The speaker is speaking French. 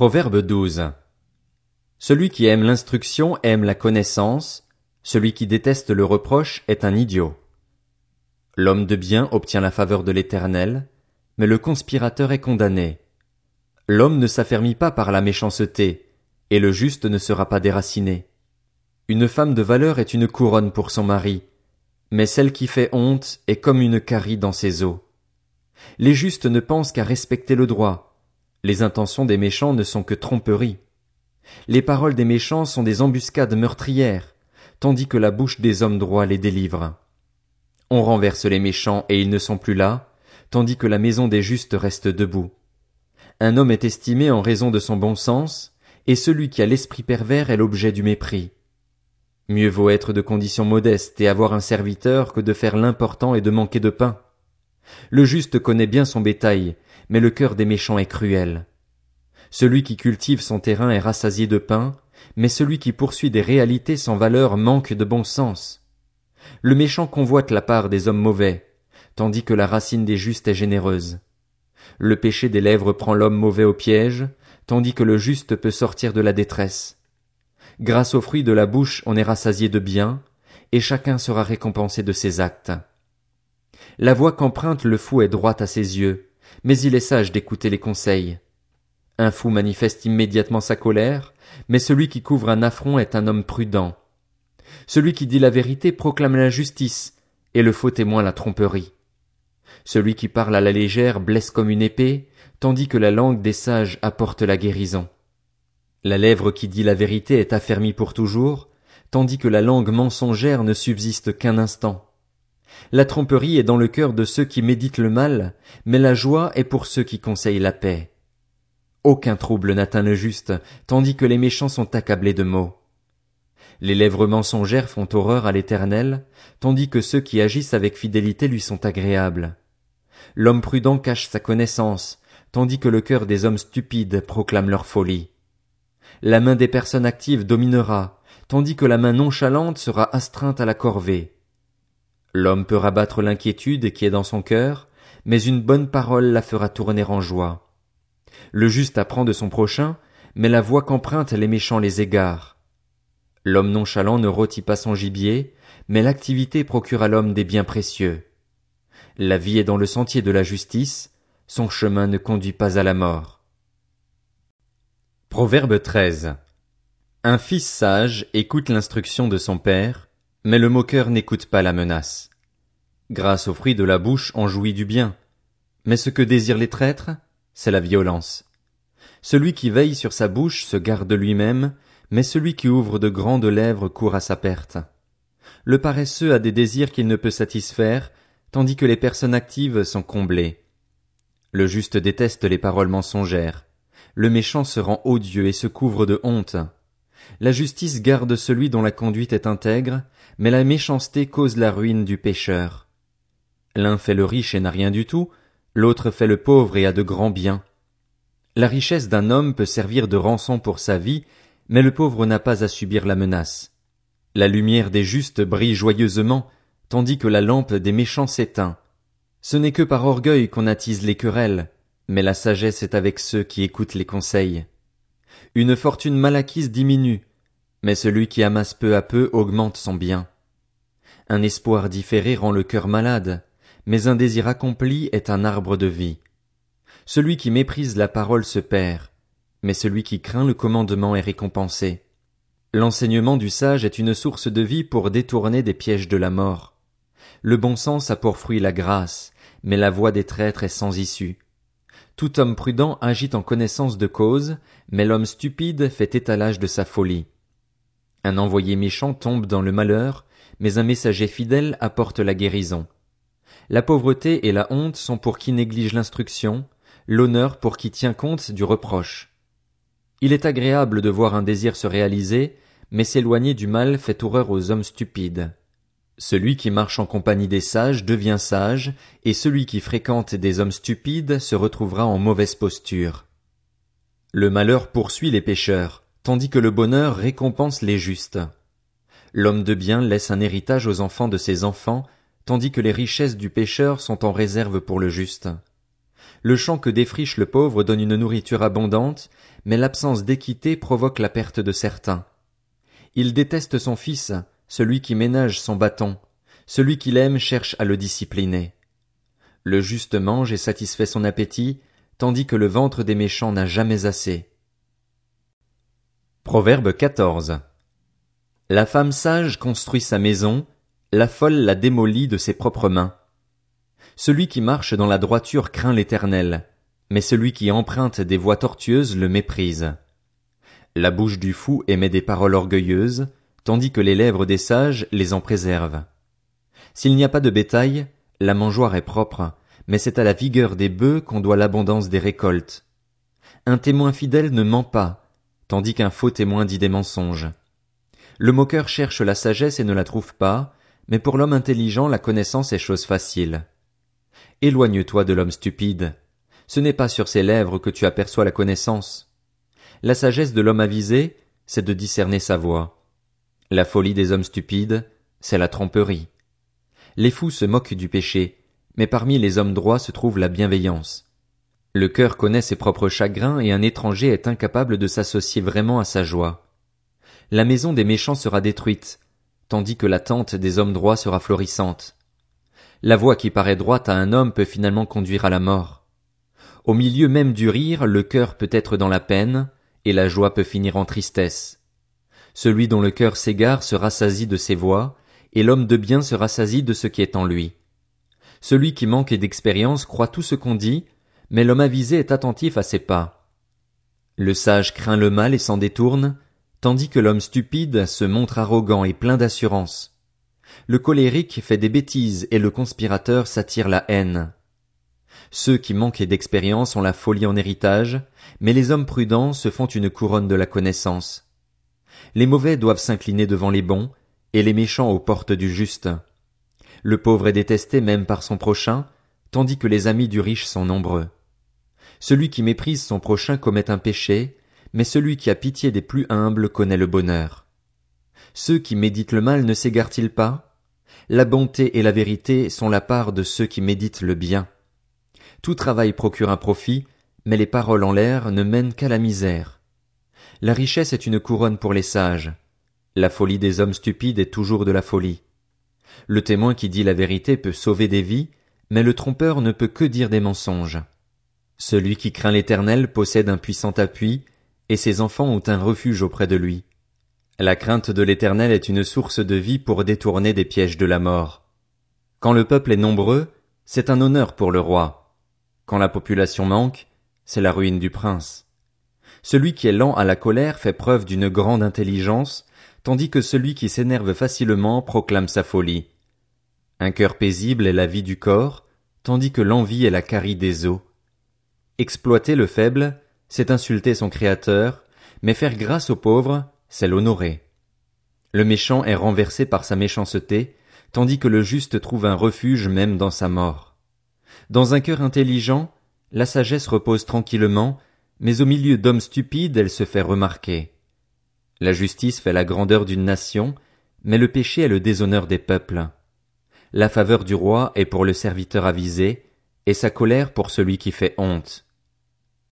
Proverbe 12. Celui qui aime l'instruction aime la connaissance, celui qui déteste le reproche est un idiot. L'homme de bien obtient la faveur de l'Éternel, mais le conspirateur est condamné. L'homme ne s'affermit pas par la méchanceté, et le juste ne sera pas déraciné. Une femme de valeur est une couronne pour son mari, mais celle qui fait honte est comme une carie dans ses os. Les justes ne pensent qu'à respecter le droit, les intentions des méchants ne sont que tromperies. Les paroles des méchants sont des embuscades meurtrières, tandis que la bouche des hommes droits les délivre. On renverse les méchants et ils ne sont plus là, tandis que la maison des justes reste debout. Un homme est estimé en raison de son bon sens, et celui qui a l'esprit pervers est l'objet du mépris. Mieux vaut être de condition modeste et avoir un serviteur que de faire l'important et de manquer de pain. Le juste connaît bien son bétail, mais le cœur des méchants est cruel. Celui qui cultive son terrain est rassasié de pain, mais celui qui poursuit des réalités sans valeur manque de bon sens. Le méchant convoite la part des hommes mauvais, tandis que la racine des justes est généreuse. Le péché des lèvres prend l'homme mauvais au piège, tandis que le juste peut sortir de la détresse. Grâce au fruit de la bouche on est rassasié de bien, et chacun sera récompensé de ses actes. La voie qu'emprunte le fou est droite à ses yeux, mais il est sage d'écouter les conseils. Un fou manifeste immédiatement sa colère, mais celui qui couvre un affront est un homme prudent. Celui qui dit la vérité proclame la justice, et le faux témoin la tromperie. Celui qui parle à la légère blesse comme une épée, tandis que la langue des sages apporte la guérison. La lèvre qui dit la vérité est affermie pour toujours, tandis que la langue mensongère ne subsiste qu'un instant. La tromperie est dans le cœur de ceux qui méditent le mal, mais la joie est pour ceux qui conseillent la paix. Aucun trouble n'atteint le juste, tandis que les méchants sont accablés de maux. Les lèvres mensongères font horreur à l'Éternel, tandis que ceux qui agissent avec fidélité lui sont agréables. L'homme prudent cache sa connaissance, tandis que le cœur des hommes stupides proclame leur folie. La main des personnes actives dominera, tandis que la main nonchalante sera astreinte à la corvée. L'homme peut rabattre l'inquiétude qui est dans son cœur, mais une bonne parole la fera tourner en joie. Le juste apprend de son prochain, mais la voix qu'empruntent les méchants les égare. L'homme nonchalant ne rôtit pas son gibier, mais l'activité procure à l'homme des biens précieux. La vie est dans le sentier de la justice, son chemin ne conduit pas à la mort. Proverbe 13. Un fils sage écoute l'instruction de son père, mais le moqueur n'écoute pas la menace. Grâce au fruit de la bouche on jouit du bien. Mais ce que désirent les traîtres, c'est la violence. Celui qui veille sur sa bouche se garde lui-même, mais celui qui ouvre de grandes lèvres court à sa perte. Le paresseux a des désirs qu'il ne peut satisfaire, tandis que les personnes actives sont comblées. Le juste déteste les paroles mensongères. Le méchant se rend odieux et se couvre de honte. La justice garde celui dont la conduite est intègre, mais la méchanceté cause la ruine du pécheur. L'un fait le riche et n'a rien du tout, l'autre fait le pauvre et a de grands biens. La richesse d'un homme peut servir de rançon pour sa vie, mais le pauvre n'a pas à subir la menace. La lumière des justes brille joyeusement, tandis que la lampe des méchants s'éteint. Ce n'est que par orgueil qu'on attise les querelles, mais la sagesse est avec ceux qui écoutent les conseils. Une fortune mal acquise diminue, mais celui qui amasse peu à peu augmente son bien. Un espoir différé rend le cœur malade, mais un désir accompli est un arbre de vie. Celui qui méprise la parole se perd, mais celui qui craint le commandement est récompensé. L'enseignement du sage est une source de vie pour détourner des pièges de la mort. Le bon sens a pour fruit la grâce, mais la voie des traîtres est sans issue. Tout homme prudent agit en connaissance de cause, mais l'homme stupide fait étalage de sa folie. Un envoyé méchant tombe dans le malheur, mais un messager fidèle apporte la guérison. La pauvreté et la honte sont pour qui néglige l'instruction, l'honneur pour qui tient compte du reproche. Il est agréable de voir un désir se réaliser, mais s'éloigner du mal fait horreur aux hommes stupides. Celui qui marche en compagnie des sages devient sage, et celui qui fréquente des hommes stupides se retrouvera en mauvaise posture. Le malheur poursuit les pécheurs, tandis que le bonheur récompense les justes. L'homme de bien laisse un héritage aux enfants de ses enfants, tandis que les richesses du pécheur sont en réserve pour le juste. Le champ que défriche le pauvre donne une nourriture abondante, mais l'absence d'équité provoque la perte de certains. Il déteste son fils, celui qui ménage son bâton, celui qui l'aime cherche à le discipliner. Le juste mange et satisfait son appétit, tandis que le ventre des méchants n'a jamais assez. Proverbe 14. La femme sage construit sa maison, la folle la démolit de ses propres mains. Celui qui marche dans la droiture craint l'éternel, mais celui qui emprunte des voies tortueuses le méprise. La bouche du fou émet des paroles orgueilleuses, tandis que les lèvres des sages les en préservent. S'il n'y a pas de bétail, la mangeoire est propre, mais c'est à la vigueur des bœufs qu'on doit l'abondance des récoltes. Un témoin fidèle ne ment pas, tandis qu'un faux témoin dit des mensonges. Le moqueur cherche la sagesse et ne la trouve pas, mais pour l'homme intelligent la connaissance est chose facile. Éloigne-toi de l'homme stupide. Ce n'est pas sur ses lèvres que tu aperçois la connaissance. La sagesse de l'homme avisé, c'est de discerner sa voix. La folie des hommes stupides, c'est la tromperie. Les fous se moquent du péché, mais parmi les hommes droits se trouve la bienveillance. Le cœur connaît ses propres chagrins et un étranger est incapable de s'associer vraiment à sa joie. La maison des méchants sera détruite, tandis que la tente des hommes droits sera florissante. La voie qui paraît droite à un homme peut finalement conduire à la mort. Au milieu même du rire, le cœur peut être dans la peine, et la joie peut finir en tristesse. Celui dont le cœur s'égare se rassasie de ses voix, et l'homme de bien se rassasie de ce qui est en lui. Celui qui manque d'expérience croit tout ce qu'on dit, mais l'homme avisé est attentif à ses pas. Le sage craint le mal et s'en détourne, tandis que l'homme stupide se montre arrogant et plein d'assurance. Le colérique fait des bêtises et le conspirateur s'attire la haine. Ceux qui manquent d'expérience ont la folie en héritage, mais les hommes prudents se font une couronne de la connaissance. Les mauvais doivent s'incliner devant les bons, et les méchants aux portes du juste. Le pauvre est détesté même par son prochain, tandis que les amis du riche sont nombreux. Celui qui méprise son prochain commet un péché, mais celui qui a pitié des plus humbles connaît le bonheur. Ceux qui méditent le mal ne s'égarent-ils pas? La bonté et la vérité sont la part de ceux qui méditent le bien. Tout travail procure un profit, mais les paroles en l'air ne mènent qu'à la misère. La richesse est une couronne pour les sages. La folie des hommes stupides est toujours de la folie. Le témoin qui dit la vérité peut sauver des vies, mais le trompeur ne peut que dire des mensonges. Celui qui craint l'Éternel possède un puissant appui, et ses enfants ont un refuge auprès de lui. La crainte de l'Éternel est une source de vie pour détourner des pièges de la mort. Quand le peuple est nombreux, c'est un honneur pour le roi. Quand la population manque, c'est la ruine du prince. Celui qui est lent à la colère fait preuve d'une grande intelligence, tandis que celui qui s'énerve facilement proclame sa folie. Un cœur paisible est la vie du corps, tandis que l'envie est la carie des os. Exploiter le faible, c'est insulter son créateur, mais faire grâce au pauvre, c'est l'honorer. Le méchant est renversé par sa méchanceté, tandis que le juste trouve un refuge même dans sa mort. Dans un cœur intelligent, la sagesse repose tranquillement, mais au milieu d'hommes stupides elle se fait remarquer. La justice fait la grandeur d'une nation, mais le péché est le déshonneur des peuples. La faveur du roi est pour le serviteur avisé, et sa colère pour celui qui fait honte.